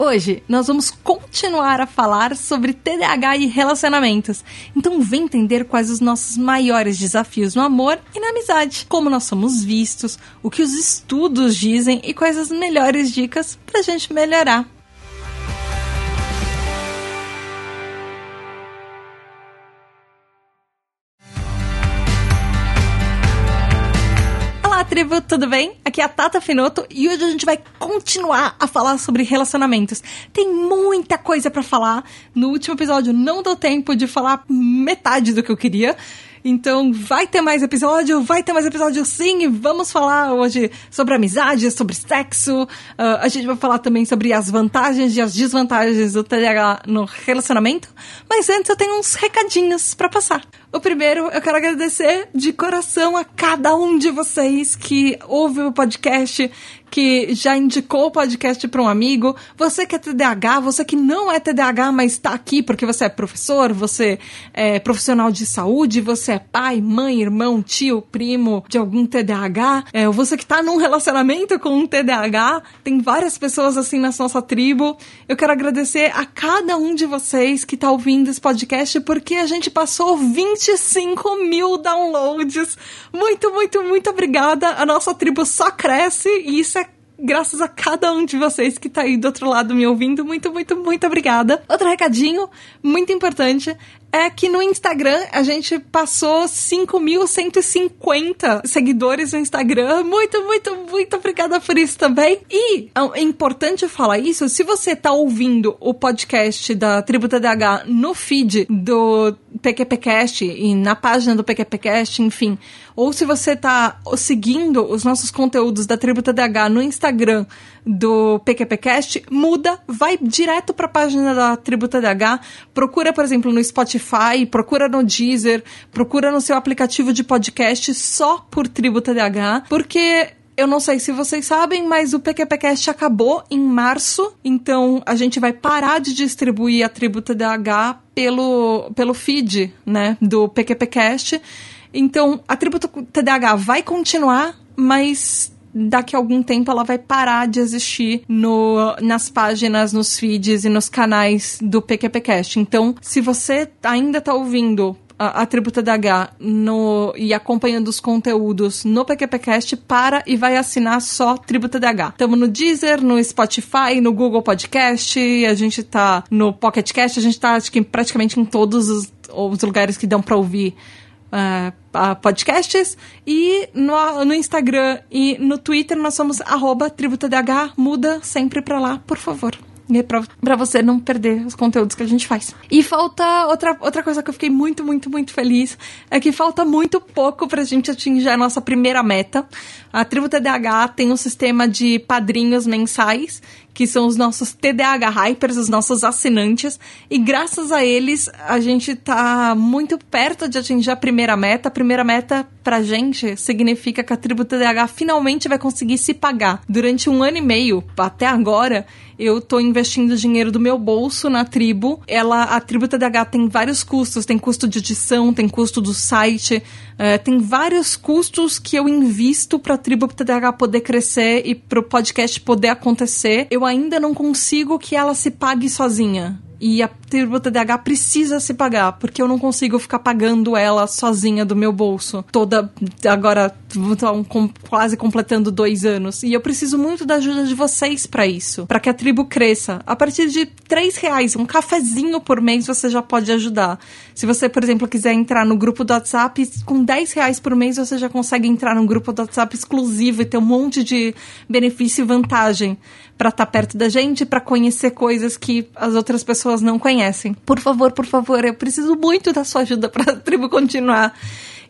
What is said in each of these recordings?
Hoje nós vamos continuar a falar sobre TDAH e relacionamentos. Então vem entender quais os nossos maiores desafios no amor e na amizade, como nós somos vistos, o que os estudos dizem e quais as melhores dicas para a gente melhorar. Tribo, tudo bem? Aqui é a Tata Finoto e hoje a gente vai continuar a falar sobre relacionamentos. Tem muita coisa para falar. No último episódio não deu tempo de falar metade do que eu queria. Então vai ter mais episódio, vai ter mais episódio sim, e vamos falar hoje sobre amizade, sobre sexo. Uh, a gente vai falar também sobre as vantagens e as desvantagens do TDAH no relacionamento. Mas antes eu tenho uns recadinhos para passar. O primeiro, eu quero agradecer de coração a cada um de vocês que ouve o podcast, que já indicou o podcast para um amigo, você que é TDAH, você que não é TDAH, mas está aqui porque você é professor, você é profissional de saúde, você é pai, mãe, irmão, tio, primo de algum TDAH, é, você que está num relacionamento com um TDAH, tem várias pessoas assim na nossa tribo. Eu quero agradecer a cada um de vocês que está ouvindo esse podcast porque a gente passou 25 mil downloads. Muito, muito, muito obrigada. A nossa tribo só cresce e isso é graças a cada um de vocês que tá aí do outro lado me ouvindo. Muito, muito, muito obrigada. Outro recadinho muito importante é que no Instagram a gente passou 5.150 seguidores no Instagram. Muito, muito, muito obrigada por isso também. E é importante falar isso, se você tá ouvindo o podcast da Tributa DH no feed do PQPcast e na página do PQPcast, enfim, ou se você tá seguindo os nossos conteúdos da Tributa DH no Instagram do PQPcast, muda, vai direto para a página da Tributa DH, procura, por exemplo, no Spotify, procura no Deezer, procura no seu aplicativo de podcast só por Tributa DH, porque eu não sei se vocês sabem, mas o PQPcast acabou em março, então a gente vai parar de distribuir a Tributa DH pelo, pelo feed, né, do PQPcast. Então, a Tributa TDAH vai continuar, mas daqui a algum tempo ela vai parar de existir no, nas páginas, nos feeds e nos canais do PQPcast. Então, se você ainda está ouvindo a, a Tributa DH no, e acompanhando os conteúdos no PQPcast, para e vai assinar só Tributa DH. Estamos no Deezer, no Spotify, no Google Podcast, a gente tá no Pocket Cast, a gente tá acho que praticamente em todos os, os lugares que dão para ouvir uh, podcasts. E no, no Instagram e no Twitter nós somos arroba tributadh. Muda sempre pra lá, por favor. E pra, pra você não perder os conteúdos que a gente faz. E falta outra, outra coisa que eu fiquei muito, muito, muito feliz é que falta muito pouco pra gente atingir a nossa primeira meta. A Tribo TDAH tem um sistema de padrinhos mensais que são os nossos TDAH Hypers, os nossos assinantes, e graças a eles a gente tá muito perto de atingir a primeira meta. A primeira meta pra gente significa que a tribo TDAH finalmente vai conseguir se pagar. Durante um ano e meio, até agora, eu tô investindo dinheiro do meu bolso na tribo. Ela, a tribo TDAH tem vários custos, tem custo de edição, tem custo do site, é, tem vários custos que eu invisto para a tribo TDAH poder crescer e para o podcast poder acontecer. Eu ainda não consigo que ela se pague sozinha. E a tribo TDAH precisa se pagar, porque eu não consigo ficar pagando ela sozinha do meu bolso. Toda. Agora, estão quase completando dois anos. E eu preciso muito da ajuda de vocês para isso. para que a tribo cresça. A partir de três reais, um cafezinho por mês, você já pode ajudar. Se você, por exemplo, quiser entrar no grupo do WhatsApp, com 10 reais por mês você já consegue entrar num grupo do WhatsApp exclusivo e ter um monte de benefício e vantagem para estar tá perto da gente, para conhecer coisas que as outras pessoas não conhecem. Por favor, por favor, eu preciso muito da sua ajuda para a tribo continuar.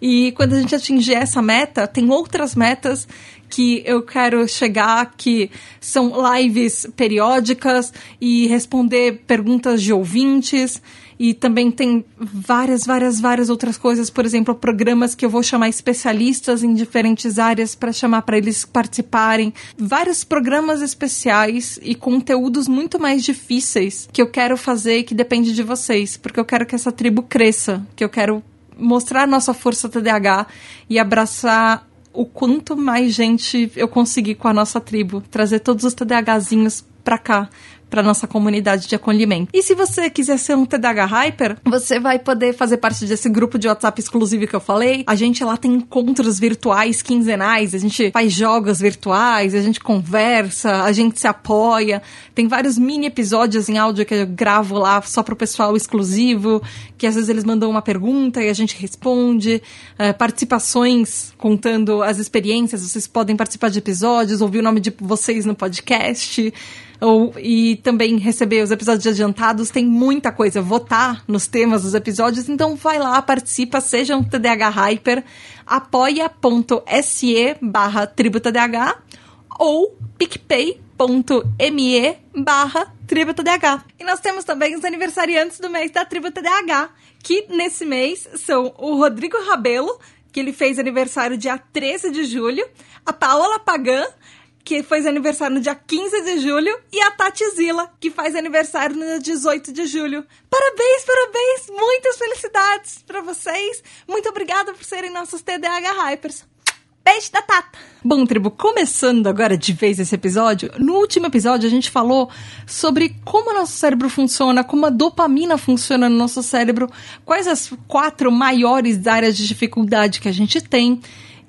E quando a gente atingir essa meta, tem outras metas que eu quero chegar, que são lives periódicas e responder perguntas de ouvintes. E também tem várias, várias, várias outras coisas, por exemplo, programas que eu vou chamar especialistas em diferentes áreas para chamar para eles participarem. Vários programas especiais e conteúdos muito mais difíceis que eu quero fazer e que depende de vocês, porque eu quero que essa tribo cresça, que eu quero mostrar nossa força TDAH e abraçar o quanto mais gente eu conseguir com a nossa tribo, trazer todos os TDAHzinhos pra cá, para nossa comunidade de acolhimento. E se você quiser ser um TDAH Hyper, você vai poder fazer parte desse grupo de WhatsApp exclusivo que eu falei. A gente lá tem encontros virtuais quinzenais, a gente faz jogos virtuais, a gente conversa, a gente se apoia. Tem vários mini episódios em áudio que eu gravo lá só pro pessoal exclusivo, que às vezes eles mandam uma pergunta e a gente responde. Uh, participações contando as experiências, vocês podem participar de episódios, ouvir o nome de vocês no podcast ou, e também receber os episódios adiantados. Tem muita coisa. Votar nos temas dos episódios. Então vai lá, participa, seja um TDAH Hyper. apoia.se barra tributadh ou picpay.me barra tributadh. E nós temos também os aniversariantes do mês da TribuTDH, que nesse mês são o Rodrigo Rabelo, que ele fez aniversário dia 13 de julho, a Paola Pagan, que faz aniversário no dia 15 de julho, e a Tati Zila, que faz aniversário no dia 18 de julho. Parabéns, parabéns! Muitas felicidades para vocês! Muito obrigada por serem nossos TDAH Hypers. Beijo da Tata! Bom, tribo, começando agora de vez esse episódio, no último episódio a gente falou sobre como o nosso cérebro funciona, como a dopamina funciona no nosso cérebro, quais as quatro maiores áreas de dificuldade que a gente tem.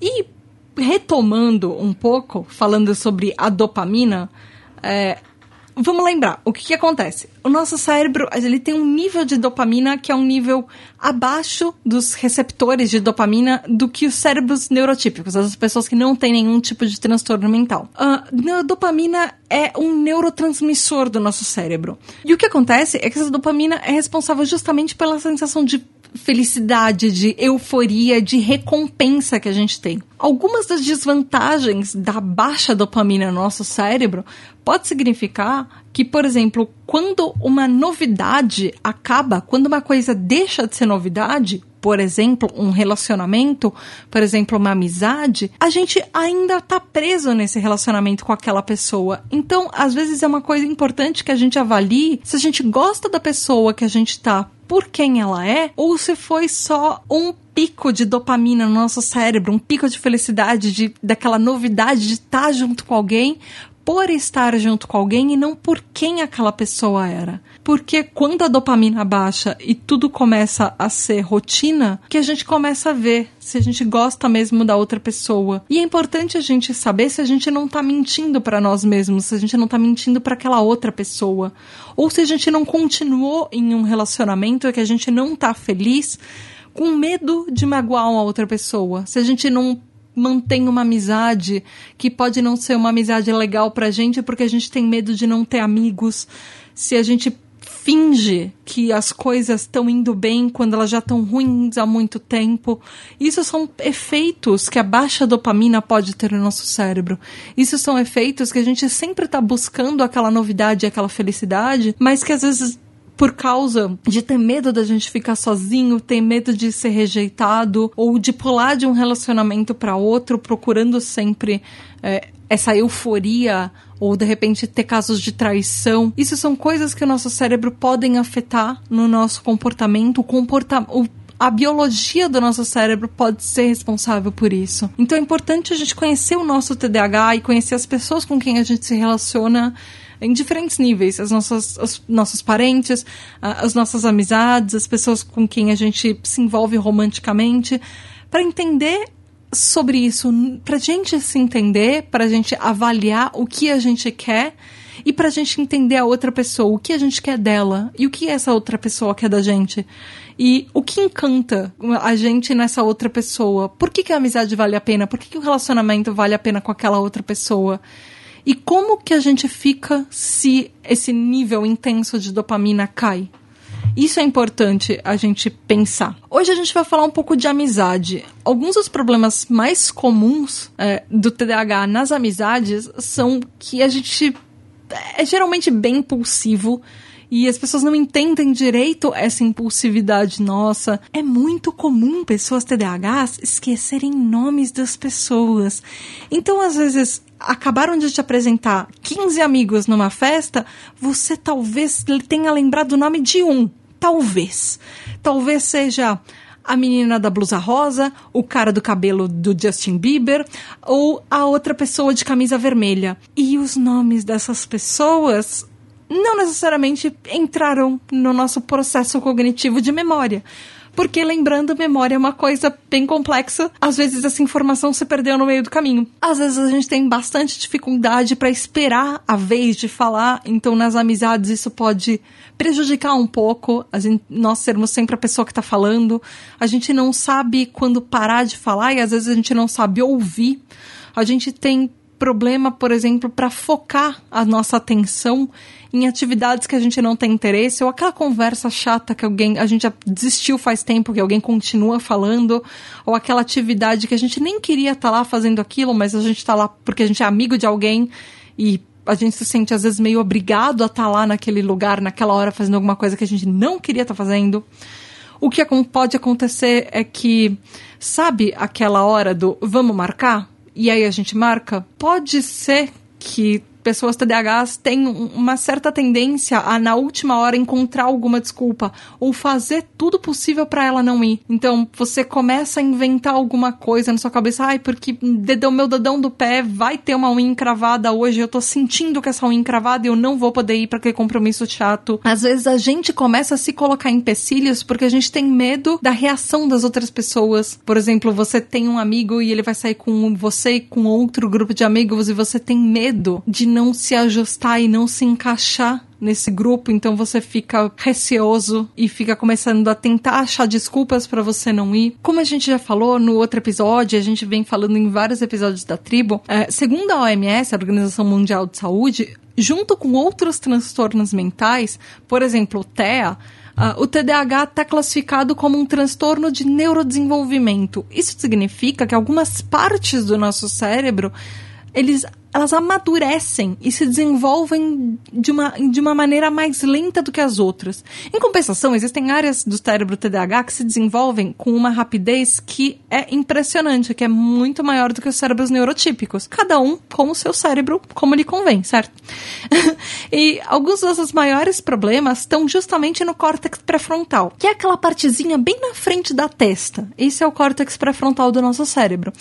E retomando um pouco, falando sobre a dopamina, é, vamos lembrar, o que, que, acontece? O nosso cérebro, ele tem um nível de dopamina que é um nível abaixo dos receptores de dopamina do que os cérebros neurotípicos, as pessoas que não têm nenhum tipo de transtorno mental. A dopamina é um neurotransmissor do nosso cérebro. E o que acontece é que essa dopamina é responsável justamente pela sensação de felicidade, de euforia, de recompensa que a gente tem. Algumas das desvantagens da baixa dopamina no nosso cérebro pode significar que, por exemplo, quando uma novidade acaba, quando uma coisa deixa de ser novidade, por exemplo, um relacionamento, por exemplo, uma amizade, a gente ainda tá preso nesse relacionamento com aquela pessoa. Então, às vezes é uma coisa importante que a gente avalie se a gente gosta da pessoa que a gente tá por quem ela é, ou se foi só um pico de dopamina no nosso cérebro, um pico de felicidade, de, daquela novidade de estar tá junto com alguém, por estar junto com alguém e não por quem aquela pessoa era. Porque quando a dopamina baixa e tudo começa a ser rotina, que a gente começa a ver se a gente gosta mesmo da outra pessoa. E é importante a gente saber se a gente não tá mentindo para nós mesmos, se a gente não tá mentindo para aquela outra pessoa, ou se a gente não continuou em um relacionamento que a gente não tá feliz com medo de magoar uma outra pessoa. Se a gente não mantém uma amizade que pode não ser uma amizade legal pra gente porque a gente tem medo de não ter amigos. Se a gente finge que as coisas estão indo bem quando elas já estão ruins há muito tempo. Isso são efeitos que a baixa dopamina pode ter no nosso cérebro. Isso são efeitos que a gente sempre está buscando aquela novidade, aquela felicidade, mas que às vezes por causa de ter medo da gente ficar sozinho, ter medo de ser rejeitado ou de pular de um relacionamento para outro, procurando sempre é, essa euforia ou de repente ter casos de traição. Isso são coisas que o nosso cérebro podem afetar no nosso comportamento, o comportamento a biologia do nosso cérebro pode ser responsável por isso. Então é importante a gente conhecer o nosso TDAH e conhecer as pessoas com quem a gente se relaciona em diferentes níveis. As nossas, os nossos parentes, as nossas amizades, as pessoas com quem a gente se envolve romanticamente, para entender sobre isso, para a gente se entender, para a gente avaliar o que a gente quer e para a gente entender a outra pessoa, o que a gente quer dela e o que essa outra pessoa quer da gente. E o que encanta a gente nessa outra pessoa? Por que, que a amizade vale a pena? Por que, que o relacionamento vale a pena com aquela outra pessoa? E como que a gente fica se esse nível intenso de dopamina cai? Isso é importante a gente pensar. Hoje a gente vai falar um pouco de amizade. Alguns dos problemas mais comuns é, do TDAH nas amizades são que a gente é geralmente bem impulsivo e as pessoas não entendem direito essa impulsividade nossa. É muito comum pessoas TDAHs esquecerem nomes das pessoas. Então, às vezes, acabaram de te apresentar 15 amigos numa festa, você talvez tenha lembrado o nome de um. Talvez. Talvez seja a menina da blusa rosa, o cara do cabelo do Justin Bieber ou a outra pessoa de camisa vermelha. E os nomes dessas pessoas não necessariamente entraram no nosso processo cognitivo de memória. Porque lembrando, memória é uma coisa bem complexa. Às vezes essa informação se perdeu no meio do caminho. Às vezes a gente tem bastante dificuldade para esperar a vez de falar, então nas amizades isso pode prejudicar um pouco gente, nós sermos sempre a pessoa que está falando. A gente não sabe quando parar de falar e às vezes a gente não sabe ouvir. A gente tem problema, por exemplo, para focar a nossa atenção em atividades que a gente não tem interesse, ou aquela conversa chata que alguém, a gente já desistiu faz tempo, que alguém continua falando, ou aquela atividade que a gente nem queria estar tá lá fazendo aquilo, mas a gente está lá porque a gente é amigo de alguém e a gente se sente às vezes meio obrigado a estar tá lá naquele lugar, naquela hora, fazendo alguma coisa que a gente não queria estar tá fazendo. O que pode acontecer é que, sabe aquela hora do vamos marcar? E aí a gente marca? Pode ser que pessoas TDAHs têm uma certa tendência a, na última hora, encontrar alguma desculpa ou fazer tudo possível para ela não ir. Então, você começa a inventar alguma coisa na sua cabeça. Ai, porque dedão, meu dedão do pé vai ter uma unha encravada hoje. Eu tô sentindo que essa unha encravada e eu não vou poder ir para aquele compromisso chato. Às vezes a gente começa a se colocar em empecilhos porque a gente tem medo da reação das outras pessoas. Por exemplo, você tem um amigo e ele vai sair com você e com outro grupo de amigos e você tem medo de não se ajustar e não se encaixar nesse grupo, então você fica receoso e fica começando a tentar achar desculpas para você não ir. Como a gente já falou no outro episódio, a gente vem falando em vários episódios da tribo, é, segundo a OMS, a Organização Mundial de Saúde, junto com outros transtornos mentais, por exemplo, o TEA, Uh, o TDAH está classificado como um transtorno de neurodesenvolvimento. Isso significa que algumas partes do nosso cérebro eles elas amadurecem e se desenvolvem de uma, de uma maneira mais lenta do que as outras. Em compensação, existem áreas do cérebro TDAH que se desenvolvem com uma rapidez que é impressionante, que é muito maior do que os cérebros neurotípicos. Cada um com o seu cérebro como lhe convém, certo? e alguns dos maiores problemas estão justamente no córtex pré-frontal, que é aquela partezinha bem na frente da testa. Esse é o córtex pré-frontal do nosso cérebro.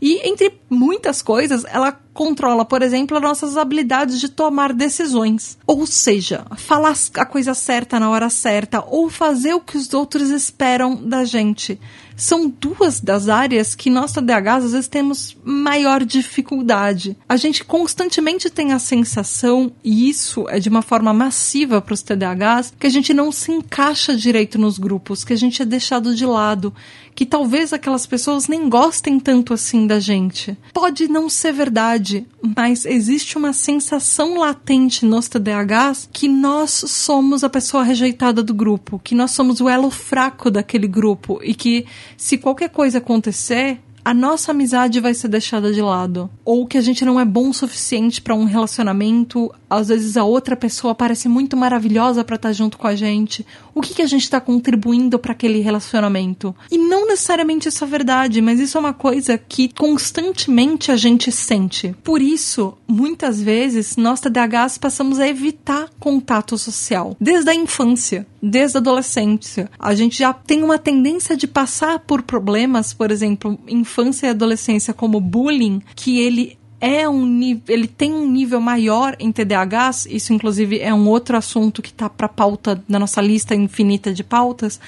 E entre muitas coisas, ela controla, por exemplo, as nossas habilidades de tomar decisões. Ou seja, falar a coisa certa na hora certa ou fazer o que os outros esperam da gente são duas das áreas que nós TDAHs às vezes temos maior dificuldade. A gente constantemente tem a sensação, e isso é de uma forma massiva para os TDAHs, que a gente não se encaixa direito nos grupos, que a gente é deixado de lado, que talvez aquelas pessoas nem gostem tanto assim da gente. Pode não ser verdade, mas existe uma sensação latente nos TDAHs que nós somos a pessoa rejeitada do grupo, que nós somos o elo fraco daquele grupo e que se qualquer coisa acontecer, a nossa amizade vai ser deixada de lado. Ou que a gente não é bom o suficiente para um relacionamento, às vezes a outra pessoa parece muito maravilhosa para estar tá junto com a gente. O que, que a gente está contribuindo para aquele relacionamento? E não necessariamente isso é verdade, mas isso é uma coisa que constantemente a gente sente. Por isso, muitas vezes, nós TDAHs passamos a evitar contato social. Desde a infância, desde a adolescência. A gente já tem uma tendência de passar por problemas, por exemplo, infância e adolescência, como bullying, que ele é um ele tem um nível maior em TDAHs, isso inclusive é um outro assunto que está para pauta na nossa lista infinita de pautas.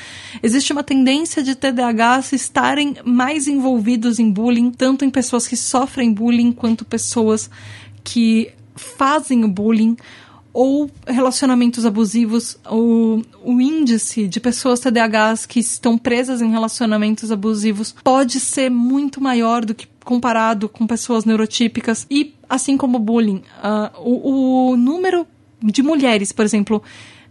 Existe uma tendência de TDAHs estarem mais envolvidos em bullying, tanto em pessoas que sofrem bullying quanto pessoas que fazem o bullying ou relacionamentos abusivos, o, o índice de pessoas TDAHs que estão presas em relacionamentos abusivos pode ser muito maior do que comparado com pessoas neurotípicas e assim como bullying. Uh, o, o número de mulheres, por exemplo,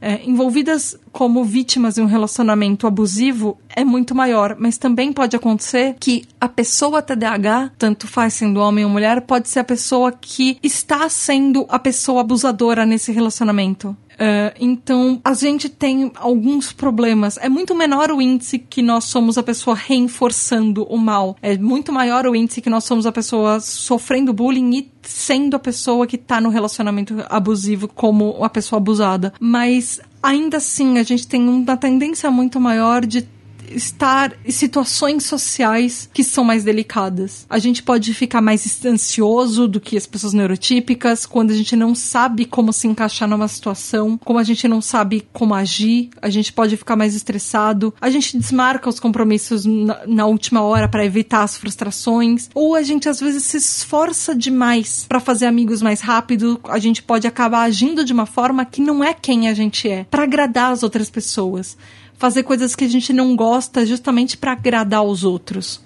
é, envolvidas como vítimas de um relacionamento abusivo é muito maior, mas também pode acontecer que a pessoa TDAH, tanto faz sendo homem ou mulher, pode ser a pessoa que está sendo a pessoa abusadora nesse relacionamento. Uh, então, a gente tem alguns problemas. É muito menor o índice que nós somos a pessoa reforçando o mal. É muito maior o índice que nós somos a pessoa sofrendo bullying e sendo a pessoa que tá no relacionamento abusivo como a pessoa abusada. Mas ainda assim, a gente tem uma tendência muito maior de estar em situações sociais que são mais delicadas. A gente pode ficar mais ansioso do que as pessoas neurotípicas quando a gente não sabe como se encaixar numa situação, como a gente não sabe como agir, a gente pode ficar mais estressado, a gente desmarca os compromissos na, na última hora para evitar as frustrações, ou a gente às vezes se esforça demais para fazer amigos mais rápido, a gente pode acabar agindo de uma forma que não é quem a gente é, para agradar as outras pessoas fazer coisas que a gente não gosta justamente para agradar os outros.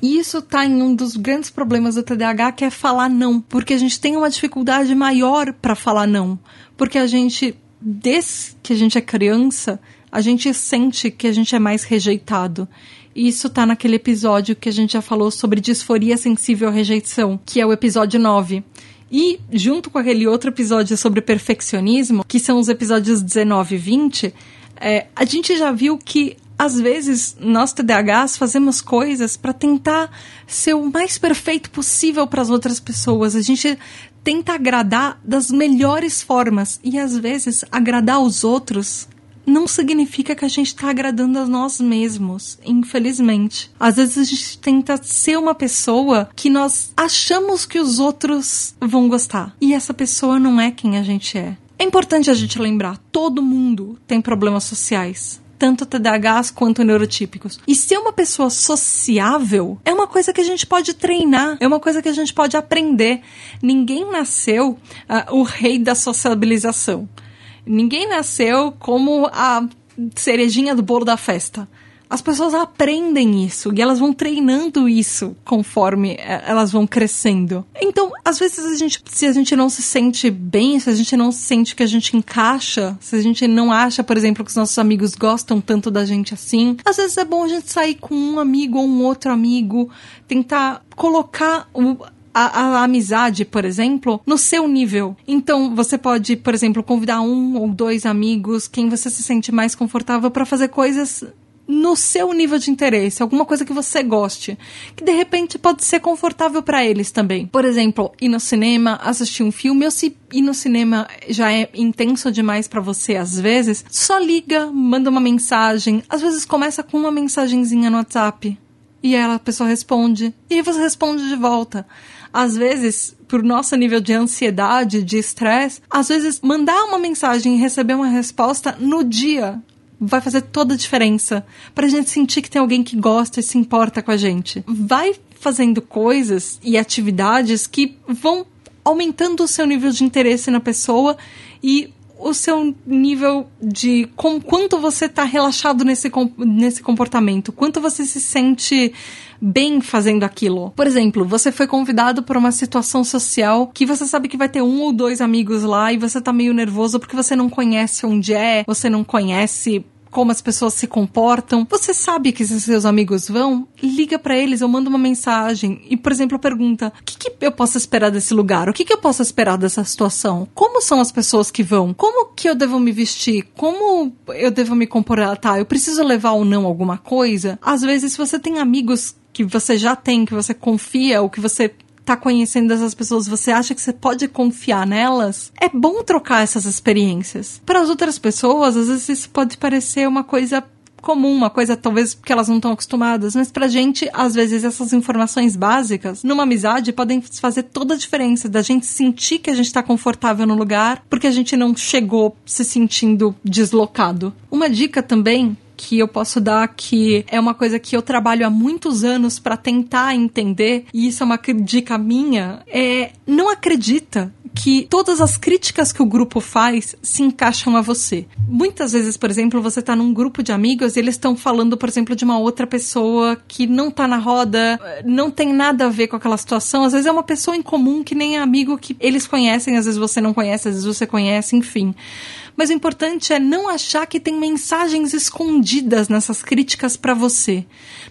E isso tá em um dos grandes problemas do TDAH, que é falar não, porque a gente tem uma dificuldade maior para falar não, porque a gente desde que a gente é criança, a gente sente que a gente é mais rejeitado. E isso tá naquele episódio que a gente já falou sobre disforia sensível à rejeição, que é o episódio 9. E, junto com aquele outro episódio sobre perfeccionismo, que são os episódios 19 e 20, é, a gente já viu que às vezes nós TDAHs fazemos coisas para tentar ser o mais perfeito possível para as outras pessoas. A gente tenta agradar das melhores formas e às vezes agradar os outros não significa que a gente está agradando a nós mesmos, infelizmente. Às vezes a gente tenta ser uma pessoa que nós achamos que os outros vão gostar e essa pessoa não é quem a gente é. É importante a gente lembrar, todo mundo tem problemas sociais tanto TDAHs quanto neurotípicos. E ser uma pessoa sociável é uma coisa que a gente pode treinar, é uma coisa que a gente pode aprender. Ninguém nasceu uh, o rei da sociabilização. Ninguém nasceu como a cerejinha do bolo da festa as pessoas aprendem isso e elas vão treinando isso conforme é, elas vão crescendo. Então, às vezes a gente, se a gente não se sente bem, se a gente não sente que a gente encaixa, se a gente não acha, por exemplo, que os nossos amigos gostam tanto da gente assim, às vezes é bom a gente sair com um amigo ou um outro amigo, tentar colocar o, a, a, amizade, por exemplo, no seu nível. Então, você pode, por exemplo, convidar um ou dois amigos, quem você se sente mais confortável para fazer coisas no seu nível de interesse, alguma coisa que você goste, que de repente pode ser confortável para eles também. Por exemplo, ir no cinema, assistir um filme, ou se ir no cinema já é intenso demais para você às vezes, só liga, manda uma mensagem, às vezes começa com uma mensagenzinha no WhatsApp. E aí a pessoa responde, e aí você responde de volta às vezes, por nosso nível de ansiedade, de estresse, às vezes mandar uma mensagem e receber uma resposta no dia vai fazer toda a diferença. Pra gente sentir que tem alguém que gosta e se importa com a gente. Vai fazendo coisas e atividades que vão aumentando o seu nível de interesse na pessoa e o seu nível de com quanto você está relaxado nesse, nesse comportamento, quanto você se sente bem fazendo aquilo. Por exemplo, você foi convidado para uma situação social que você sabe que vai ter um ou dois amigos lá e você tá meio nervoso porque você não conhece onde é, você não conhece como as pessoas se comportam. Você sabe que se seus amigos vão, liga para eles ou manda uma mensagem e, por exemplo, pergunta: o que, que eu posso esperar desse lugar? O que, que eu posso esperar dessa situação? Como são as pessoas que vão? Como que eu devo me vestir? Como eu devo me comportar? Eu preciso levar ou não alguma coisa? Às vezes, se você tem amigos que você já tem, que você confia, ou que você tá conhecendo essas pessoas, você acha que você pode confiar nelas, é bom trocar essas experiências. Para as outras pessoas, às vezes isso pode parecer uma coisa comum, uma coisa talvez que elas não estão acostumadas, mas pra gente, às vezes, essas informações básicas, numa amizade, podem fazer toda a diferença da gente sentir que a gente tá confortável no lugar, porque a gente não chegou se sentindo deslocado. Uma dica também que eu posso dar que é uma coisa que eu trabalho há muitos anos para tentar entender, e isso é uma dica minha, é não acredita que todas as críticas que o grupo faz se encaixam a você. Muitas vezes, por exemplo, você tá num grupo de amigos e eles estão falando, por exemplo, de uma outra pessoa que não tá na roda, não tem nada a ver com aquela situação. Às vezes é uma pessoa em comum que nem é amigo que eles conhecem, às vezes você não conhece, às vezes você conhece, enfim. Mas o importante é não achar que tem mensagens escondidas nessas críticas para você.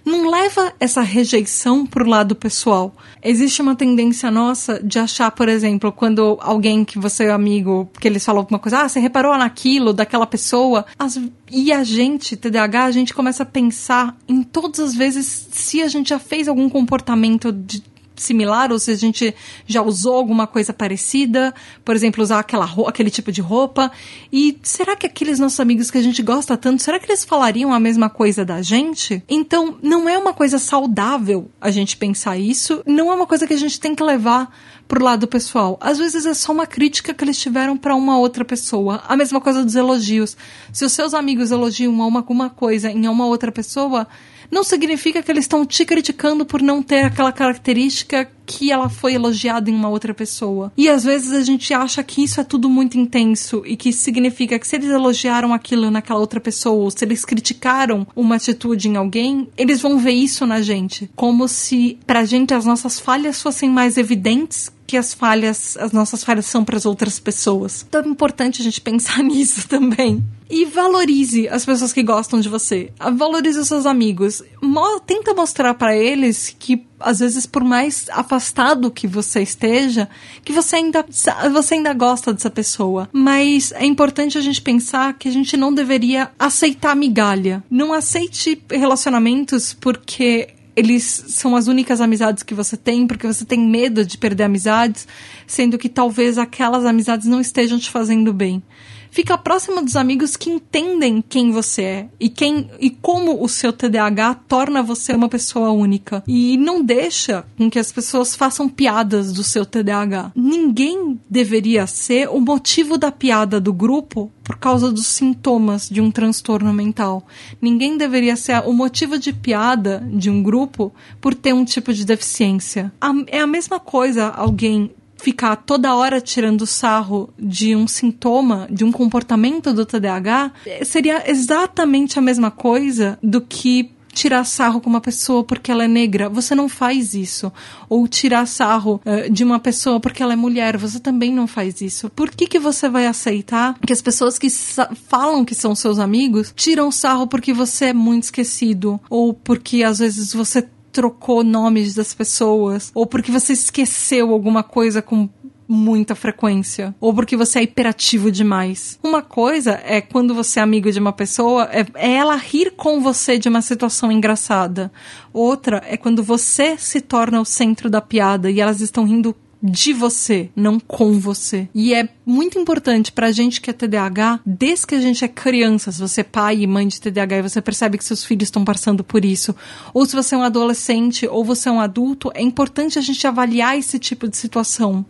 Não leva essa rejeição pro lado pessoal. Existe uma tendência nossa de achar, por exemplo, quando alguém que você é amigo, que eles falam alguma coisa, ah, você reparou naquilo daquela pessoa, as, e a gente, TDAH, a gente começa a pensar em todas as vezes se a gente já fez algum comportamento de similar ou se a gente já usou alguma coisa parecida, por exemplo, usar aquela aquele tipo de roupa. E será que aqueles nossos amigos que a gente gosta tanto, será que eles falariam a mesma coisa da gente? Então, não é uma coisa saudável a gente pensar isso, não é uma coisa que a gente tem que levar pro lado pessoal. Às vezes é só uma crítica que eles tiveram para uma outra pessoa. A mesma coisa dos elogios. Se os seus amigos elogiam uma, alguma coisa em uma outra pessoa, não significa que eles estão te criticando por não ter aquela característica que ela foi elogiada em uma outra pessoa. E às vezes a gente acha que isso é tudo muito intenso e que significa que se eles elogiaram aquilo naquela outra pessoa, ou se eles criticaram uma atitude em alguém, eles vão ver isso na gente. Como se pra gente as nossas falhas fossem mais evidentes que as falhas, as nossas falhas são para as outras pessoas. Então é importante a gente pensar nisso também. E valorize as pessoas que gostam de você. Valorize os seus amigos. Mo tenta mostrar para eles que às vezes por mais afastado que você esteja, que você ainda você ainda gosta dessa pessoa. Mas é importante a gente pensar que a gente não deveria aceitar migalha. Não aceite relacionamentos porque eles são as únicas amizades que você tem, porque você tem medo de perder amizades, sendo que talvez aquelas amizades não estejam te fazendo bem. Fica próximo dos amigos que entendem quem você é e quem e como o seu TDAH torna você uma pessoa única. E não deixa com que as pessoas façam piadas do seu TDAH. Ninguém deveria ser o motivo da piada do grupo por causa dos sintomas de um transtorno mental. Ninguém deveria ser o motivo de piada de um grupo por ter um tipo de deficiência. É a mesma coisa alguém ficar toda hora tirando sarro de um sintoma, de um comportamento do TDAH, seria exatamente a mesma coisa do que tirar sarro com uma pessoa porque ela é negra, você não faz isso. Ou tirar sarro uh, de uma pessoa porque ela é mulher, você também não faz isso. Por que, que você vai aceitar que as pessoas que falam que são seus amigos tiram sarro porque você é muito esquecido? Ou porque às vezes você trocou nomes das pessoas, ou porque você esqueceu alguma coisa com muita frequência, ou porque você é hiperativo demais. Uma coisa é quando você é amigo de uma pessoa, é, é ela rir com você de uma situação engraçada. Outra é quando você se torna o centro da piada e elas estão rindo de você, não com você. E é muito importante pra gente que é TDAH, desde que a gente é criança, se você é pai e mãe de TDAH e você percebe que seus filhos estão passando por isso, ou se você é um adolescente ou você é um adulto, é importante a gente avaliar esse tipo de situação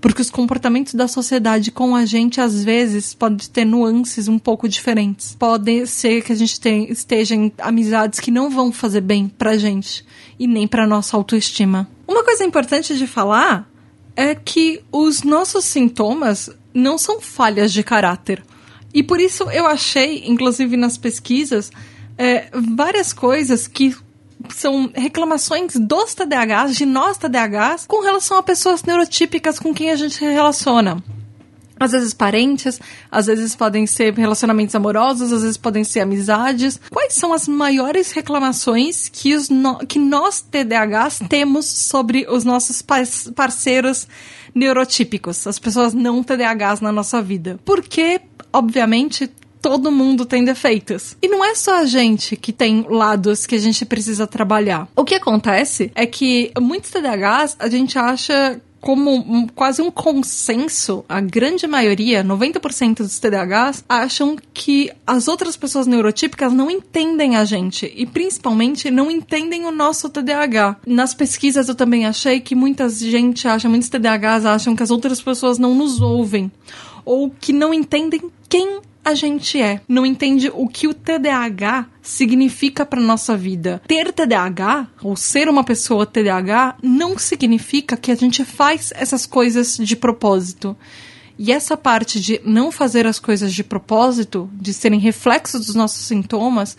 porque os comportamentos da sociedade com a gente às vezes podem ter nuances um pouco diferentes. Pode ser que a gente esteja em amizades que não vão fazer bem pra gente e nem pra nossa autoestima. Uma coisa importante de falar é que os nossos sintomas não são falhas de caráter. E por isso eu achei, inclusive nas pesquisas, é, várias coisas que são reclamações dos TDAHs, de nós TDAHs, com relação a pessoas neurotípicas com quem a gente se relaciona às vezes parentes, às vezes podem ser relacionamentos amorosos, às vezes podem ser amizades. Quais são as maiores reclamações que, os no, que nós TDAHs temos sobre os nossos parceiros neurotípicos, as pessoas não TDAHs na nossa vida? Porque, obviamente, todo mundo tem defeitos. E não é só a gente que tem lados que a gente precisa trabalhar. O que acontece é que muitos TDAHs a gente acha como um, quase um consenso, a grande maioria, 90% dos TDAHs, acham que as outras pessoas neurotípicas não entendem a gente e principalmente não entendem o nosso TDAH. Nas pesquisas eu também achei que muita gente acha, muitos TDAHs acham que as outras pessoas não nos ouvem ou que não entendem quem a gente é, não entende o que o TDAH significa para nossa vida. Ter TDAH ou ser uma pessoa TDAH não significa que a gente faz essas coisas de propósito. E essa parte de não fazer as coisas de propósito, de serem reflexos dos nossos sintomas,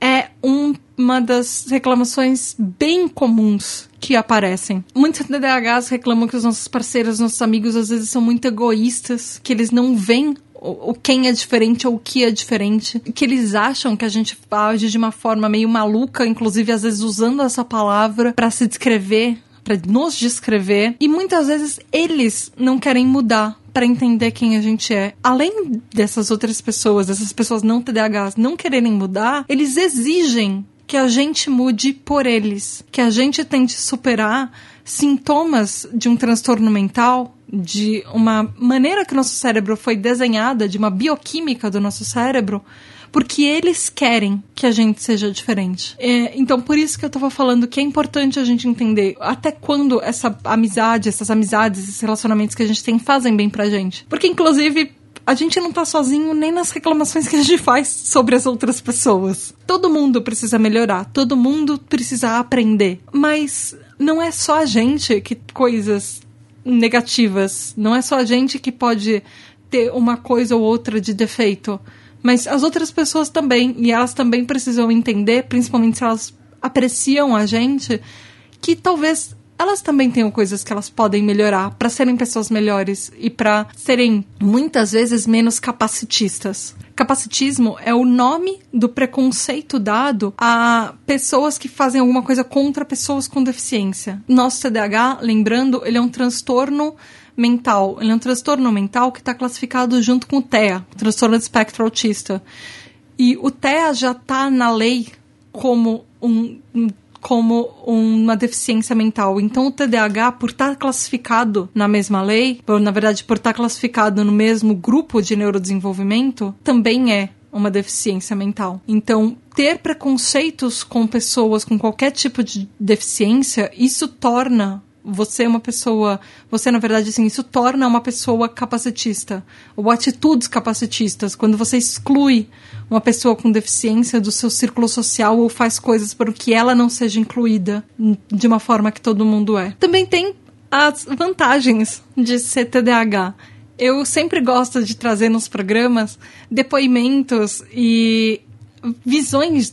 é um, uma das reclamações bem comuns que aparecem. Muitos TDAHs reclamam que os nossos parceiros, nossos amigos, às vezes são muito egoístas, que eles não veem o, quem é diferente ou o que é diferente, que eles acham que a gente age de uma forma meio maluca, inclusive às vezes usando essa palavra para se descrever para nos descrever e muitas vezes eles não querem mudar para entender quem a gente é. Além dessas outras pessoas, dessas pessoas não TDAHs não quererem mudar, eles exigem que a gente mude por eles, que a gente tente superar sintomas de um transtorno mental, de uma maneira que o nosso cérebro foi desenhada, de uma bioquímica do nosso cérebro, porque eles querem que a gente seja diferente. É, então, por isso que eu tava falando que é importante a gente entender até quando essa amizade, essas amizades, esses relacionamentos que a gente tem fazem bem pra gente. Porque, inclusive, a gente não tá sozinho nem nas reclamações que a gente faz sobre as outras pessoas. Todo mundo precisa melhorar, todo mundo precisa aprender. Mas não é só a gente que coisas negativas, não é só a gente que pode ter uma coisa ou outra de defeito, mas as outras pessoas também, e elas também precisam entender, principalmente se elas apreciam a gente, que talvez elas também tenham coisas que elas podem melhorar para serem pessoas melhores e para serem muitas vezes menos capacitistas. Capacitismo é o nome do preconceito dado a pessoas que fazem alguma coisa contra pessoas com deficiência. Nosso TDAH, lembrando, ele é um transtorno mental. Ele é um transtorno mental que está classificado junto com o TEA, transtorno de espectro autista. E o TEA já está na lei como um, um como uma deficiência mental. Então, o TDAH, por estar classificado na mesma lei, ou na verdade, por estar classificado no mesmo grupo de neurodesenvolvimento, também é uma deficiência mental. Então, ter preconceitos com pessoas com qualquer tipo de deficiência, isso torna você é uma pessoa, você na verdade assim, isso torna uma pessoa capacitista, ou atitudes capacitistas, quando você exclui uma pessoa com deficiência do seu círculo social ou faz coisas para que ela não seja incluída de uma forma que todo mundo é. Também tem as vantagens de ser TDAH. Eu sempre gosto de trazer nos programas depoimentos e visões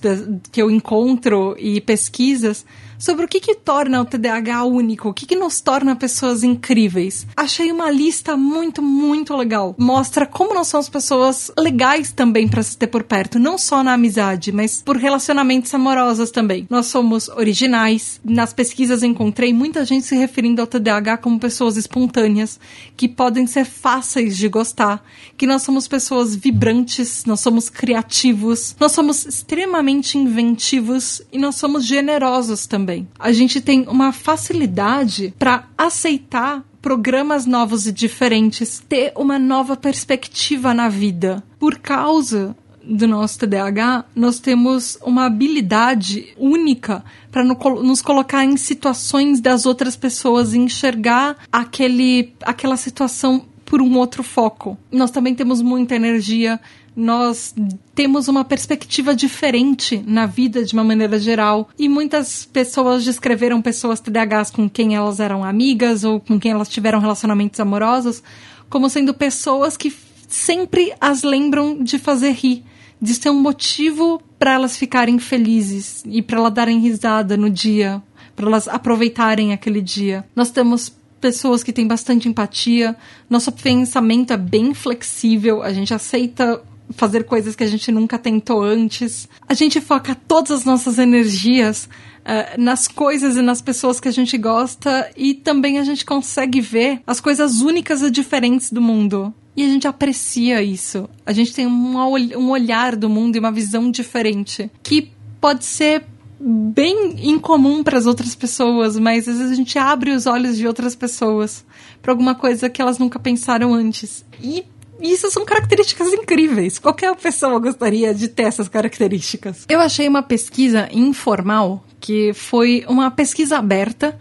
que eu encontro e pesquisas sobre o que, que torna o TDAH único, o que, que nos torna pessoas incríveis. Achei uma lista muito, muito legal. Mostra como nós somos pessoas legais também para se ter por perto, não só na amizade, mas por relacionamentos amorosos também. Nós somos originais. Nas pesquisas encontrei muita gente se referindo ao TDAH como pessoas espontâneas, que podem ser fáceis de gostar, que nós somos pessoas vibrantes, nós somos criativos, nós somos extremamente inventivos e nós somos generosos também também. A gente tem uma facilidade para aceitar programas novos e diferentes, ter uma nova perspectiva na vida. Por causa do nosso TDAH, nós temos uma habilidade única para nos colocar em situações das outras pessoas e enxergar aquele, aquela situação por um outro foco. Nós também temos muita energia, nós temos uma perspectiva diferente na vida de uma maneira geral. E muitas pessoas descreveram pessoas TDAHs com quem elas eram amigas ou com quem elas tiveram relacionamentos amorosos como sendo pessoas que sempre as lembram de fazer rir, de ser um motivo para elas ficarem felizes e para elas darem risada no dia, para elas aproveitarem aquele dia. Nós temos pessoas que têm bastante empatia, nosso pensamento é bem flexível, a gente aceita fazer coisas que a gente nunca tentou antes. A gente foca todas as nossas energias uh, nas coisas e nas pessoas que a gente gosta e também a gente consegue ver as coisas únicas e diferentes do mundo. E a gente aprecia isso. A gente tem um, um olhar do mundo e uma visão diferente que pode ser bem incomum para as outras pessoas, mas às vezes a gente abre os olhos de outras pessoas para alguma coisa que elas nunca pensaram antes. E isso são características incríveis. Qualquer pessoa gostaria de ter essas características. Eu achei uma pesquisa informal, que foi uma pesquisa aberta,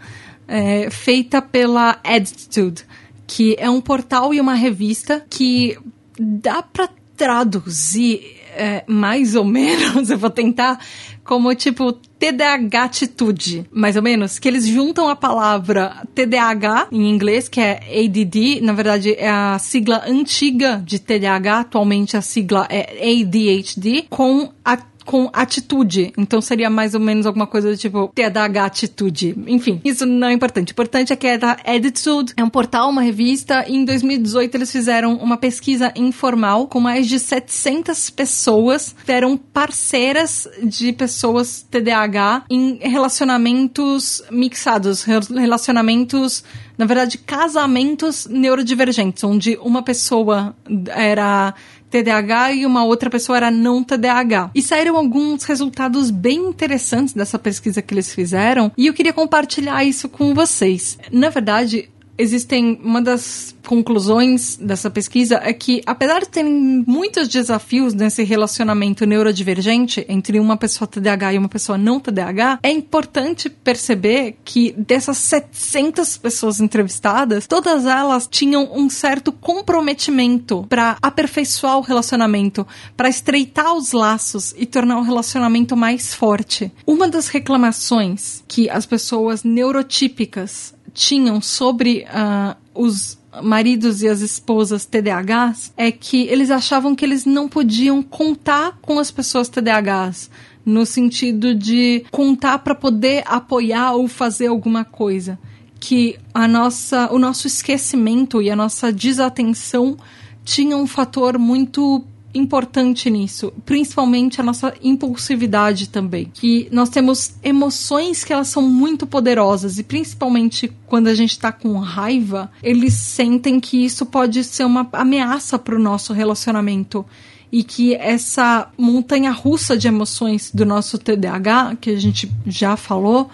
é, feita pela Attitude, que é um portal e uma revista que dá para traduzir é, mais ou menos, eu vou tentar, como tipo TDAH atitude, mais ou menos, que eles juntam a palavra TDAH em inglês, que é ADD, na verdade é a sigla antiga de TDAH, atualmente a sigla é ADHD, com a com atitude. Então seria mais ou menos alguma coisa do tipo TDAH atitude. Enfim, isso não é importante. O importante é que é da Attitude, é um portal, uma revista. E em 2018 eles fizeram uma pesquisa informal com mais de 700 pessoas, eram parceiras de pessoas TDAH em relacionamentos mixados, relacionamentos na verdade, casamentos neurodivergentes, onde uma pessoa era TDAH e uma outra pessoa era não TDAH. E saíram alguns resultados bem interessantes dessa pesquisa que eles fizeram e eu queria compartilhar isso com vocês. Na verdade, existem uma das conclusões dessa pesquisa é que apesar de terem muitos desafios nesse relacionamento neurodivergente entre uma pessoa TDAH e uma pessoa não TDAH, é importante perceber que dessas 700 pessoas entrevistadas, todas elas tinham um certo comprometimento para aperfeiçoar o relacionamento, para estreitar os laços e tornar o relacionamento mais forte. Uma das reclamações que as pessoas neurotípicas tinham sobre uh, os maridos e as esposas TDAHs é que eles achavam que eles não podiam contar com as pessoas TDAHs no sentido de contar para poder apoiar ou fazer alguma coisa que a nossa o nosso esquecimento e a nossa desatenção tinham um fator muito importante nisso, principalmente a nossa impulsividade também. Que nós temos emoções que elas são muito poderosas e principalmente quando a gente está com raiva, eles sentem que isso pode ser uma ameaça para o nosso relacionamento e que essa montanha russa de emoções do nosso TDAH, que a gente já falou,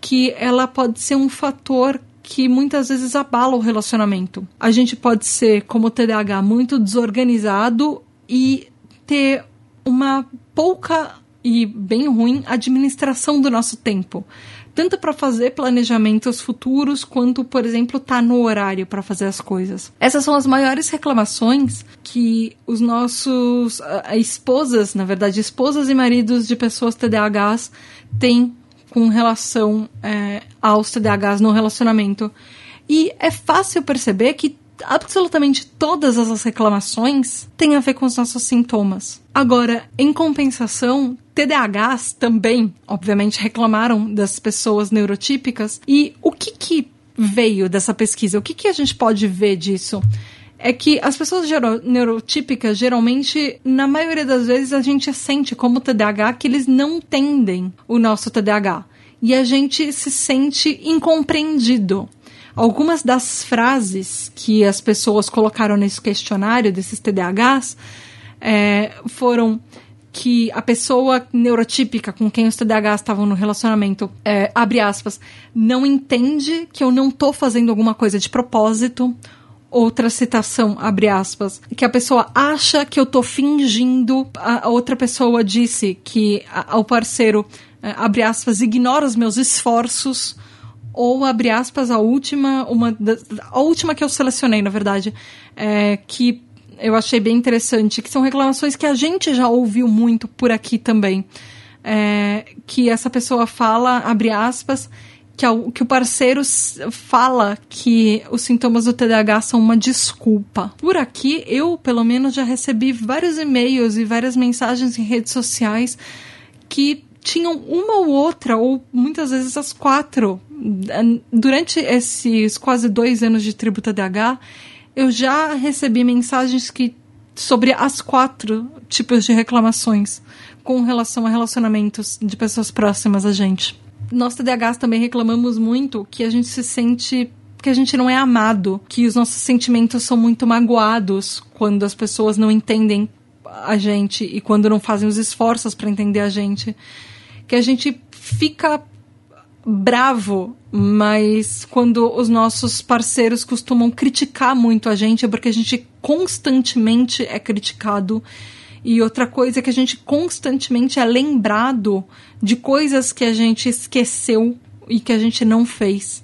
que ela pode ser um fator que muitas vezes abala o relacionamento. A gente pode ser, como TDAH, muito desorganizado e ter uma pouca e bem ruim administração do nosso tempo. Tanto para fazer planejamentos futuros, quanto, por exemplo, estar tá no horário para fazer as coisas. Essas são as maiores reclamações que os nossos esposas, na verdade, esposas e maridos de pessoas TDAHs têm com relação é, aos TDAHs no relacionamento. E é fácil perceber que absolutamente todas as reclamações têm a ver com os nossos sintomas. Agora, em compensação, TDAHs também, obviamente, reclamaram das pessoas neurotípicas. E o que, que veio dessa pesquisa? O que, que a gente pode ver disso? é que as pessoas neurotípicas, geralmente, na maioria das vezes, a gente sente como TDAH que eles não entendem o nosso TDAH. E a gente se sente incompreendido. Algumas das frases que as pessoas colocaram nesse questionário desses TDAHs é, foram que a pessoa neurotípica com quem os TDAHs estavam no relacionamento, é, abre aspas, não entende que eu não tô fazendo alguma coisa de propósito. Outra citação, abre aspas, que a pessoa acha que eu tô fingindo. A outra pessoa disse que a, o parceiro, é, abre aspas, ignora os meus esforços ou abre aspas a última, uma a última que eu selecionei, na verdade, é, que eu achei bem interessante, que são reclamações que a gente já ouviu muito por aqui também. É, que essa pessoa fala, abre aspas, que, que o parceiro fala que os sintomas do TDAH são uma desculpa. Por aqui, eu, pelo menos, já recebi vários e-mails e várias mensagens em redes sociais que tinham uma ou outra, ou muitas vezes as quatro. Durante esses quase dois anos de Tributa DH, eu já recebi mensagens que sobre as quatro tipos de reclamações com relação a relacionamentos de pessoas próximas a gente. Nós TDAHs também reclamamos muito que a gente se sente que a gente não é amado, que os nossos sentimentos são muito magoados quando as pessoas não entendem a gente e quando não fazem os esforços para entender a gente que a gente fica bravo, mas quando os nossos parceiros costumam criticar muito a gente é porque a gente constantemente é criticado. E outra coisa é que a gente constantemente é lembrado de coisas que a gente esqueceu e que a gente não fez.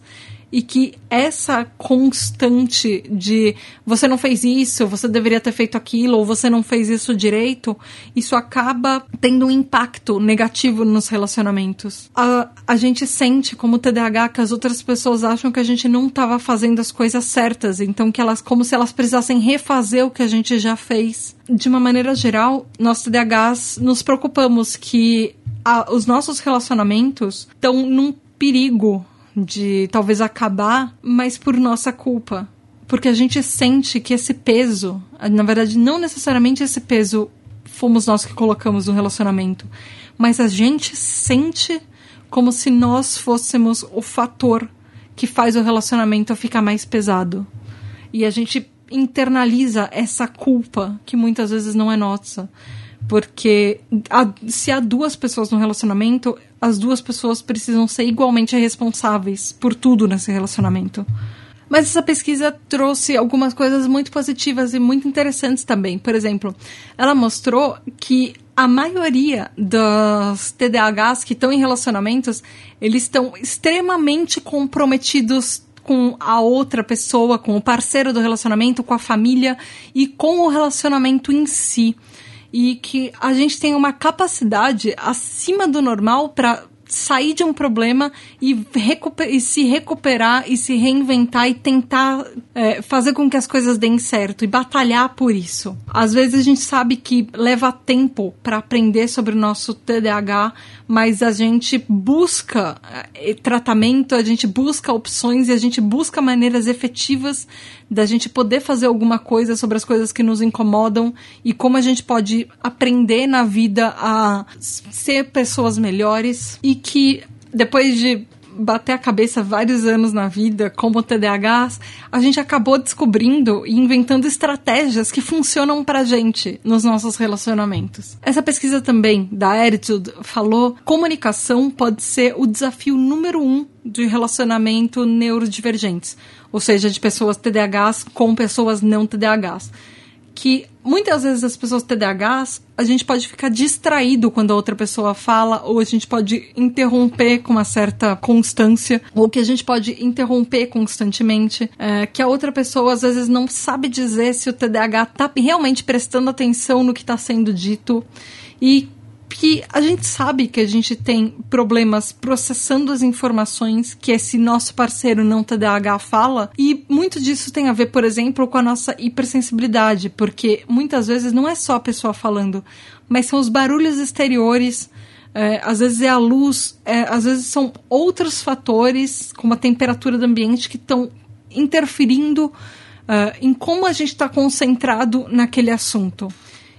E que essa constante de você não fez isso, você deveria ter feito aquilo, ou você não fez isso direito, isso acaba tendo um impacto negativo nos relacionamentos. A, a gente sente como TDAH que as outras pessoas acham que a gente não estava fazendo as coisas certas, então que elas como se elas precisassem refazer o que a gente já fez. De uma maneira geral, nós TDAHs nos preocupamos que a, os nossos relacionamentos estão num perigo de talvez acabar, mas por nossa culpa. Porque a gente sente que esse peso, na verdade, não necessariamente esse peso fomos nós que colocamos no relacionamento, mas a gente sente como se nós fôssemos o fator que faz o relacionamento ficar mais pesado. E a gente internaliza essa culpa que muitas vezes não é nossa. Porque há, se há duas pessoas no relacionamento, as duas pessoas precisam ser igualmente responsáveis por tudo nesse relacionamento. Mas essa pesquisa trouxe algumas coisas muito positivas e muito interessantes também. Por exemplo, ela mostrou que a maioria dos TDAHs que estão em relacionamentos, eles estão extremamente comprometidos com a outra pessoa, com o parceiro do relacionamento, com a família e com o relacionamento em si e que a gente tem uma capacidade acima do normal para sair de um problema e, e, se recuperar e se reinventar e tentar é, fazer com que as coisas deem certo e batalhar por isso. Às vezes a gente sabe que leva tempo para aprender sobre o nosso TDAH, mas a gente busca é, tratamento, a gente busca opções e a gente busca maneiras efetivas da gente poder fazer alguma coisa sobre as coisas que nos incomodam e como a gente pode aprender na vida a ser pessoas melhores e que depois de bater a cabeça vários anos na vida como TDAHs, a gente acabou descobrindo e inventando estratégias que funcionam pra gente nos nossos relacionamentos. Essa pesquisa também da Attitude falou comunicação pode ser o desafio número um de relacionamento neurodivergentes, ou seja, de pessoas TDAHs com pessoas não TDAHs que muitas vezes as pessoas TDAHs, a gente pode ficar distraído quando a outra pessoa fala, ou a gente pode interromper com uma certa constância, ou que a gente pode interromper constantemente, é, que a outra pessoa às vezes não sabe dizer se o TDAH tá realmente prestando atenção no que está sendo dito. E que a gente sabe que a gente tem problemas processando as informações que esse nosso parceiro não TDAH fala, e muito disso tem a ver, por exemplo, com a nossa hipersensibilidade, porque muitas vezes não é só a pessoa falando, mas são os barulhos exteriores. É, às vezes é a luz, é, às vezes são outros fatores, como a temperatura do ambiente, que estão interferindo uh, em como a gente está concentrado naquele assunto.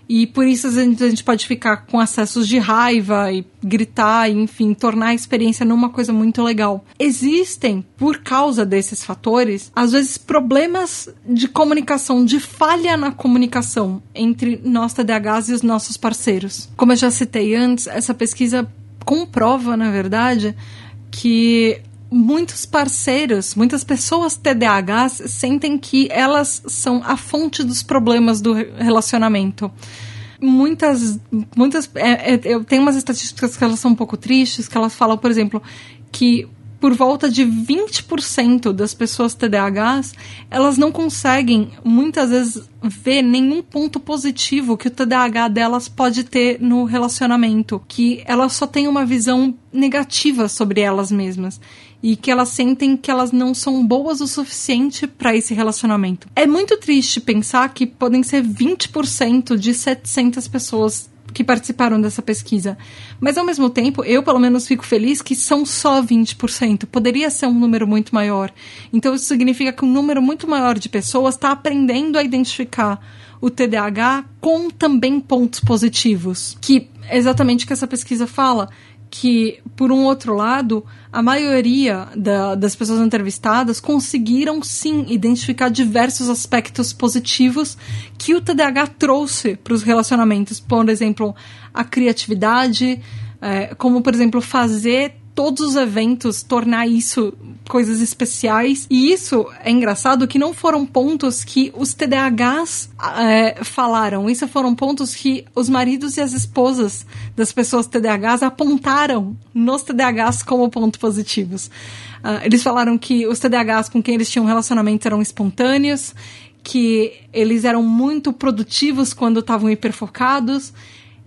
E por isso a gente, pode ficar com acessos de raiva e gritar, enfim, tornar a experiência numa coisa muito legal. Existem, por causa desses fatores, às vezes problemas de comunicação, de falha na comunicação entre nós TDAHs e os nossos parceiros. Como eu já citei antes, essa pesquisa comprova, na verdade, que muitos parceiros, muitas pessoas TDAHs sentem que elas são a fonte dos problemas do relacionamento. Muitas, muitas, é, é, eu tenho umas estatísticas que elas são um pouco tristes, que elas falam, por exemplo, que por volta de 20% das pessoas TDAHs, elas não conseguem muitas vezes ver nenhum ponto positivo que o TDAH delas pode ter no relacionamento, que elas só têm uma visão negativa sobre elas mesmas e que elas sentem que elas não são boas o suficiente para esse relacionamento. É muito triste pensar que podem ser 20% de 700 pessoas que participaram dessa pesquisa. Mas ao mesmo tempo, eu pelo menos fico feliz que são só 20%. Poderia ser um número muito maior. Então isso significa que um número muito maior de pessoas está aprendendo a identificar o TDAH com também pontos positivos, que é exatamente o que essa pesquisa fala que, por um outro lado, a maioria da, das pessoas entrevistadas conseguiram sim identificar diversos aspectos positivos que o TDAH trouxe para os relacionamentos. Por exemplo, a criatividade, é, como, por exemplo, fazer todos os eventos tornar isso coisas especiais. E isso é engraçado que não foram pontos que os TDAHs é, falaram. Isso foram pontos que os maridos e as esposas das pessoas TDAHs apontaram nos TDAHs como pontos positivos. Uh, eles falaram que os TDAHs com quem eles tinham relacionamento eram espontâneos, que eles eram muito produtivos quando estavam hiperfocados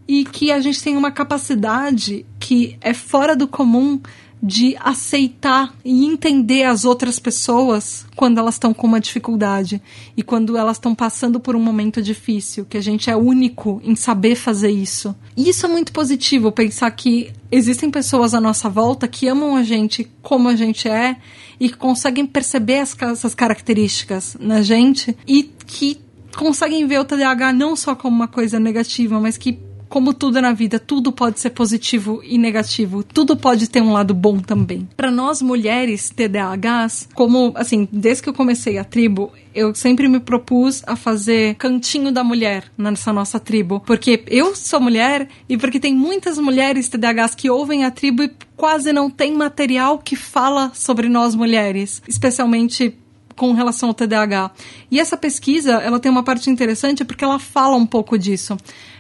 e que a gente tem uma capacidade que é fora do comum de aceitar e entender as outras pessoas quando elas estão com uma dificuldade e quando elas estão passando por um momento difícil, que a gente é único em saber fazer isso. E isso é muito positivo, pensar que existem pessoas à nossa volta que amam a gente como a gente é e que conseguem perceber as, essas características na gente e que conseguem ver o TDAH não só como uma coisa negativa, mas que como tudo na vida, tudo pode ser positivo e negativo, tudo pode ter um lado bom também. Para nós mulheres TDAHs, como assim, desde que eu comecei a tribo, eu sempre me propus a fazer cantinho da mulher nessa nossa tribo, porque eu sou mulher e porque tem muitas mulheres TDAHs que ouvem a tribo e quase não tem material que fala sobre nós mulheres, especialmente com relação ao TDAH. E essa pesquisa, ela tem uma parte interessante porque ela fala um pouco disso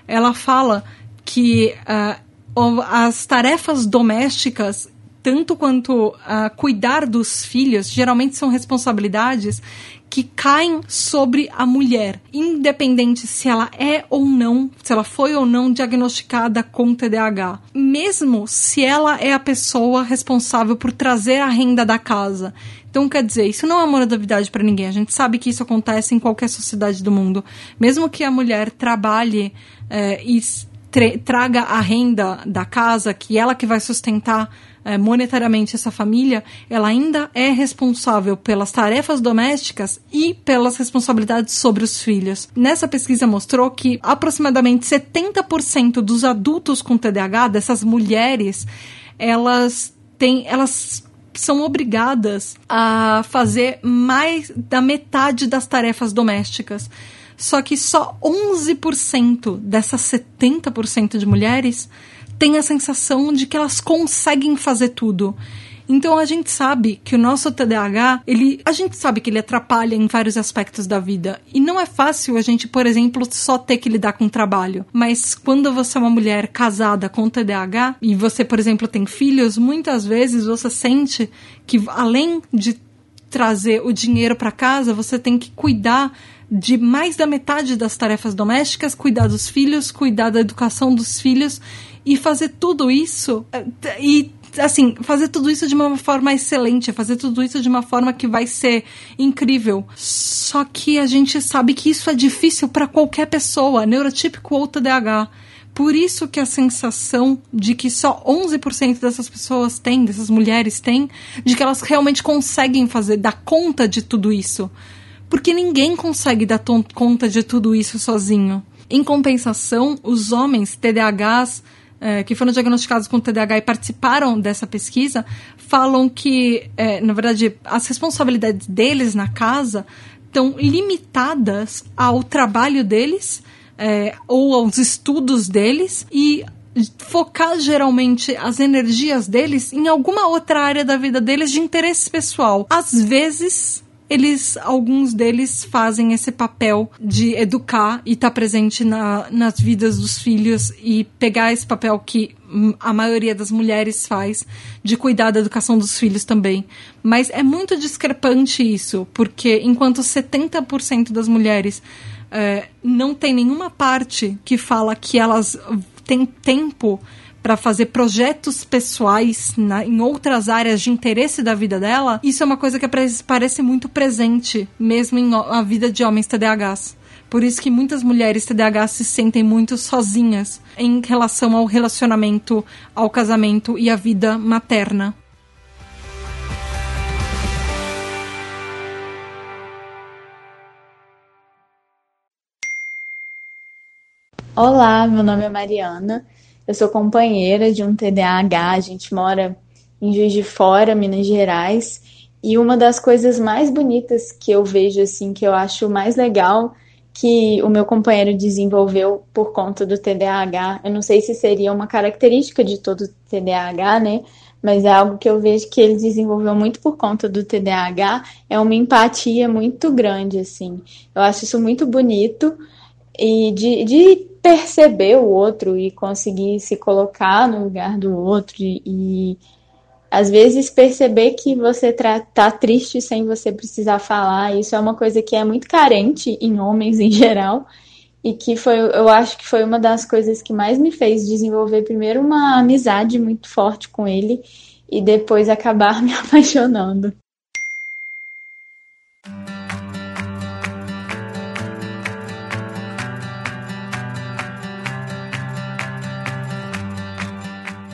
ela fala que uh, as tarefas domésticas, tanto quanto uh, cuidar dos filhos, geralmente são responsabilidades que caem sobre a mulher, independente se ela é ou não, se ela foi ou não diagnosticada com TDAH. Mesmo se ela é a pessoa responsável por trazer a renda da casa. Então, quer dizer, isso não é uma novidade para ninguém. A gente sabe que isso acontece em qualquer sociedade do mundo. Mesmo que a mulher trabalhe é, e traga a renda da casa, que ela que vai sustentar é, monetariamente essa família, ela ainda é responsável pelas tarefas domésticas e pelas responsabilidades sobre os filhos. Nessa pesquisa mostrou que aproximadamente 70% dos adultos com TDAH, dessas mulheres, elas têm, elas são obrigadas a fazer mais da metade das tarefas domésticas. Só que só 11% dessas 70% de mulheres têm a sensação de que elas conseguem fazer tudo. Então a gente sabe que o nosso TDAH, ele, a gente sabe que ele atrapalha em vários aspectos da vida. E não é fácil a gente, por exemplo, só ter que lidar com o trabalho. Mas quando você é uma mulher casada com TDAH e você, por exemplo, tem filhos, muitas vezes você sente que além de trazer o dinheiro para casa, você tem que cuidar de mais da metade das tarefas domésticas, cuidar dos filhos, cuidar da educação dos filhos e fazer tudo isso eh, e assim, fazer tudo isso de uma forma excelente, fazer tudo isso de uma forma que vai ser incrível. Só que a gente sabe que isso é difícil para qualquer pessoa, neurotípico ou TDAH. Por isso que a sensação de que só 11% dessas pessoas têm, dessas mulheres têm, de que elas realmente conseguem fazer, dar conta de tudo isso. Porque ninguém consegue dar conta de tudo isso sozinho. Em compensação, os homens TDAHs é, que foram diagnosticados com TDAH e participaram dessa pesquisa falam que, é, na verdade, as responsabilidades deles na casa estão limitadas ao trabalho deles é, ou aos estudos deles e focar geralmente as energias deles em alguma outra área da vida deles de interesse pessoal. Às vezes, eles, alguns deles fazem esse papel de educar e estar tá presente na, nas vidas dos filhos e pegar esse papel que a maioria das mulheres faz de cuidar da educação dos filhos também. Mas é muito discrepante isso, porque enquanto 70% das mulheres é, não tem nenhuma parte que fala que elas têm tempo para fazer projetos pessoais na, em outras áreas de interesse da vida dela, isso é uma coisa que parece muito presente, mesmo em a vida de homens TDAHs. Por isso que muitas mulheres TDAH se sentem muito sozinhas em relação ao relacionamento, ao casamento e à vida materna. Olá, meu nome é Mariana eu sou companheira de um TDAH, a gente mora em Juiz de Fora, Minas Gerais, e uma das coisas mais bonitas que eu vejo, assim, que eu acho mais legal que o meu companheiro desenvolveu por conta do TDAH, eu não sei se seria uma característica de todo TDAH, né? mas é algo que eu vejo que ele desenvolveu muito por conta do TDAH, é uma empatia muito grande, assim. Eu acho isso muito bonito e de, de perceber o outro e conseguir se colocar no lugar do outro e, e às vezes perceber que você tá triste sem você precisar falar, isso é uma coisa que é muito carente em homens em geral e que foi, eu acho que foi uma das coisas que mais me fez desenvolver primeiro uma amizade muito forte com ele e depois acabar me apaixonando.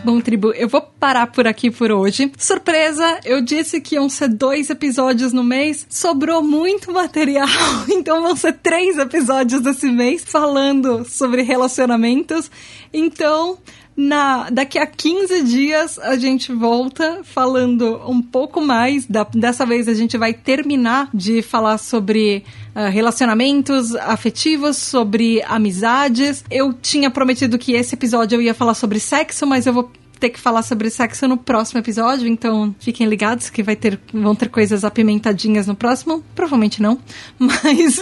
Bom, tribo, eu vou parar por aqui por hoje. Surpresa, eu disse que iam ser dois episódios no mês. Sobrou muito material, então vão ser três episódios desse mês falando sobre relacionamentos. Então, na, daqui a 15 dias a gente volta falando um pouco mais. Da, dessa vez a gente vai terminar de falar sobre uh, relacionamentos afetivos, sobre amizades. Eu tinha prometido que esse episódio eu ia falar sobre sexo, mas eu vou ter que falar sobre sexo no próximo episódio, então fiquem ligados que vai ter, vão ter coisas apimentadinhas no próximo. Provavelmente não, mas.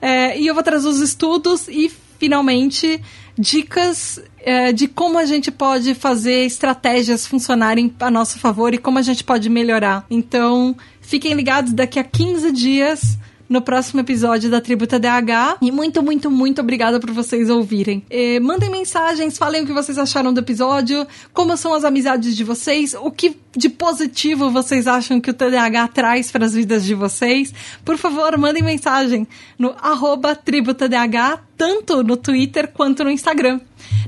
é, e eu vou trazer os estudos e finalmente dicas é, de como a gente pode fazer estratégias funcionarem a nosso favor e como a gente pode melhorar. Então, fiquem ligados daqui a 15 dias no próximo episódio da Tributa DH. E muito, muito, muito obrigada por vocês ouvirem. E mandem mensagens, falem o que vocês acharam do episódio, como são as amizades de vocês, o que de positivo vocês acham que o TDAH traz para as vidas de vocês. Por favor, mandem mensagem no arroba TributaDH, tanto no Twitter quanto no Instagram.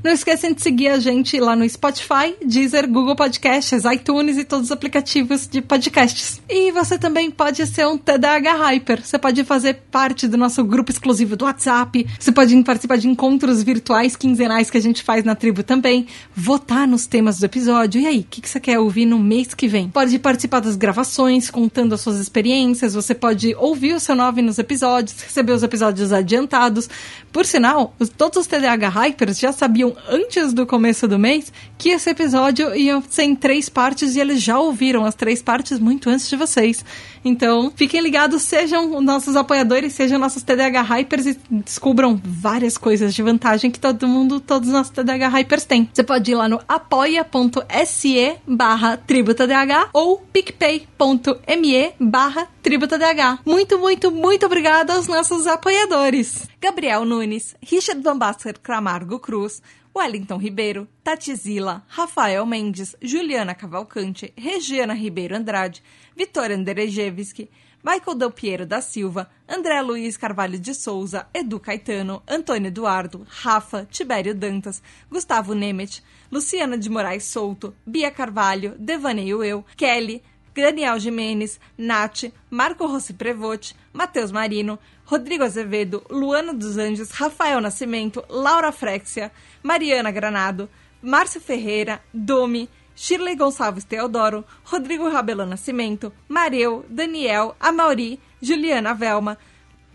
Não esquecem de seguir a gente lá no Spotify, Deezer, Google Podcasts, iTunes e todos os aplicativos de podcasts. E você também pode ser um TDAH Hyper. Você pode fazer parte do nosso grupo exclusivo do WhatsApp. Você pode participar de encontros virtuais quinzenais que a gente faz na tribo também. Votar nos temas do episódio. E aí, o que, que você quer ouvir no mês que vem? Pode participar das gravações, contando as suas experiências. Você pode ouvir o seu nome nos episódios, receber os episódios adiantados. Por sinal, todos os TDAH Hypers já sabiam antes do começo do mês que esse episódio ia ser em três partes e eles já ouviram as três partes muito antes de vocês. Então, fiquem ligados, sejam nossos apoiadores, sejam nossos TDH Hypers e descubram várias coisas de vantagem que todo mundo, todos os nossos TDH Hypers têm. Você pode ir lá no apoia.se barra tributadh ou picpay.me barra tributadh. Muito, muito, muito obrigada aos nossos apoiadores. Gabriel Nunes, Richard Van Baster Cramargo Cruz, Wellington Ribeiro, Tatizila, Rafael Mendes, Juliana Cavalcante, Regiana Ribeiro Andrade, Vitória Anderejevski, Michael Del Piero da Silva, André Luiz Carvalho de Souza, Edu Caetano, Antônio Eduardo, Rafa, Tibério Dantas, Gustavo Nemet, Luciana de Moraes Souto, Bia Carvalho, Devaneio Eu, Kelly, Daniel Jimenez, Nath, Marco Rossi Prevote, Matheus Marino, Rodrigo Azevedo, Luana dos Anjos, Rafael Nascimento, Laura Frexia, Mariana Granado, Márcio Ferreira, Domi, Shirley Gonçalves Teodoro, Rodrigo Rabelo Nascimento, Mareu, Daniel, Amauri, Juliana Velma,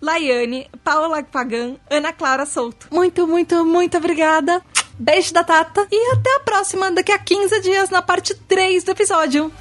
Laiane, Paula Pagan, Ana Clara Souto. Muito, muito, muito obrigada. Beijo da Tata e até a próxima, daqui a 15 dias, na parte 3 do episódio.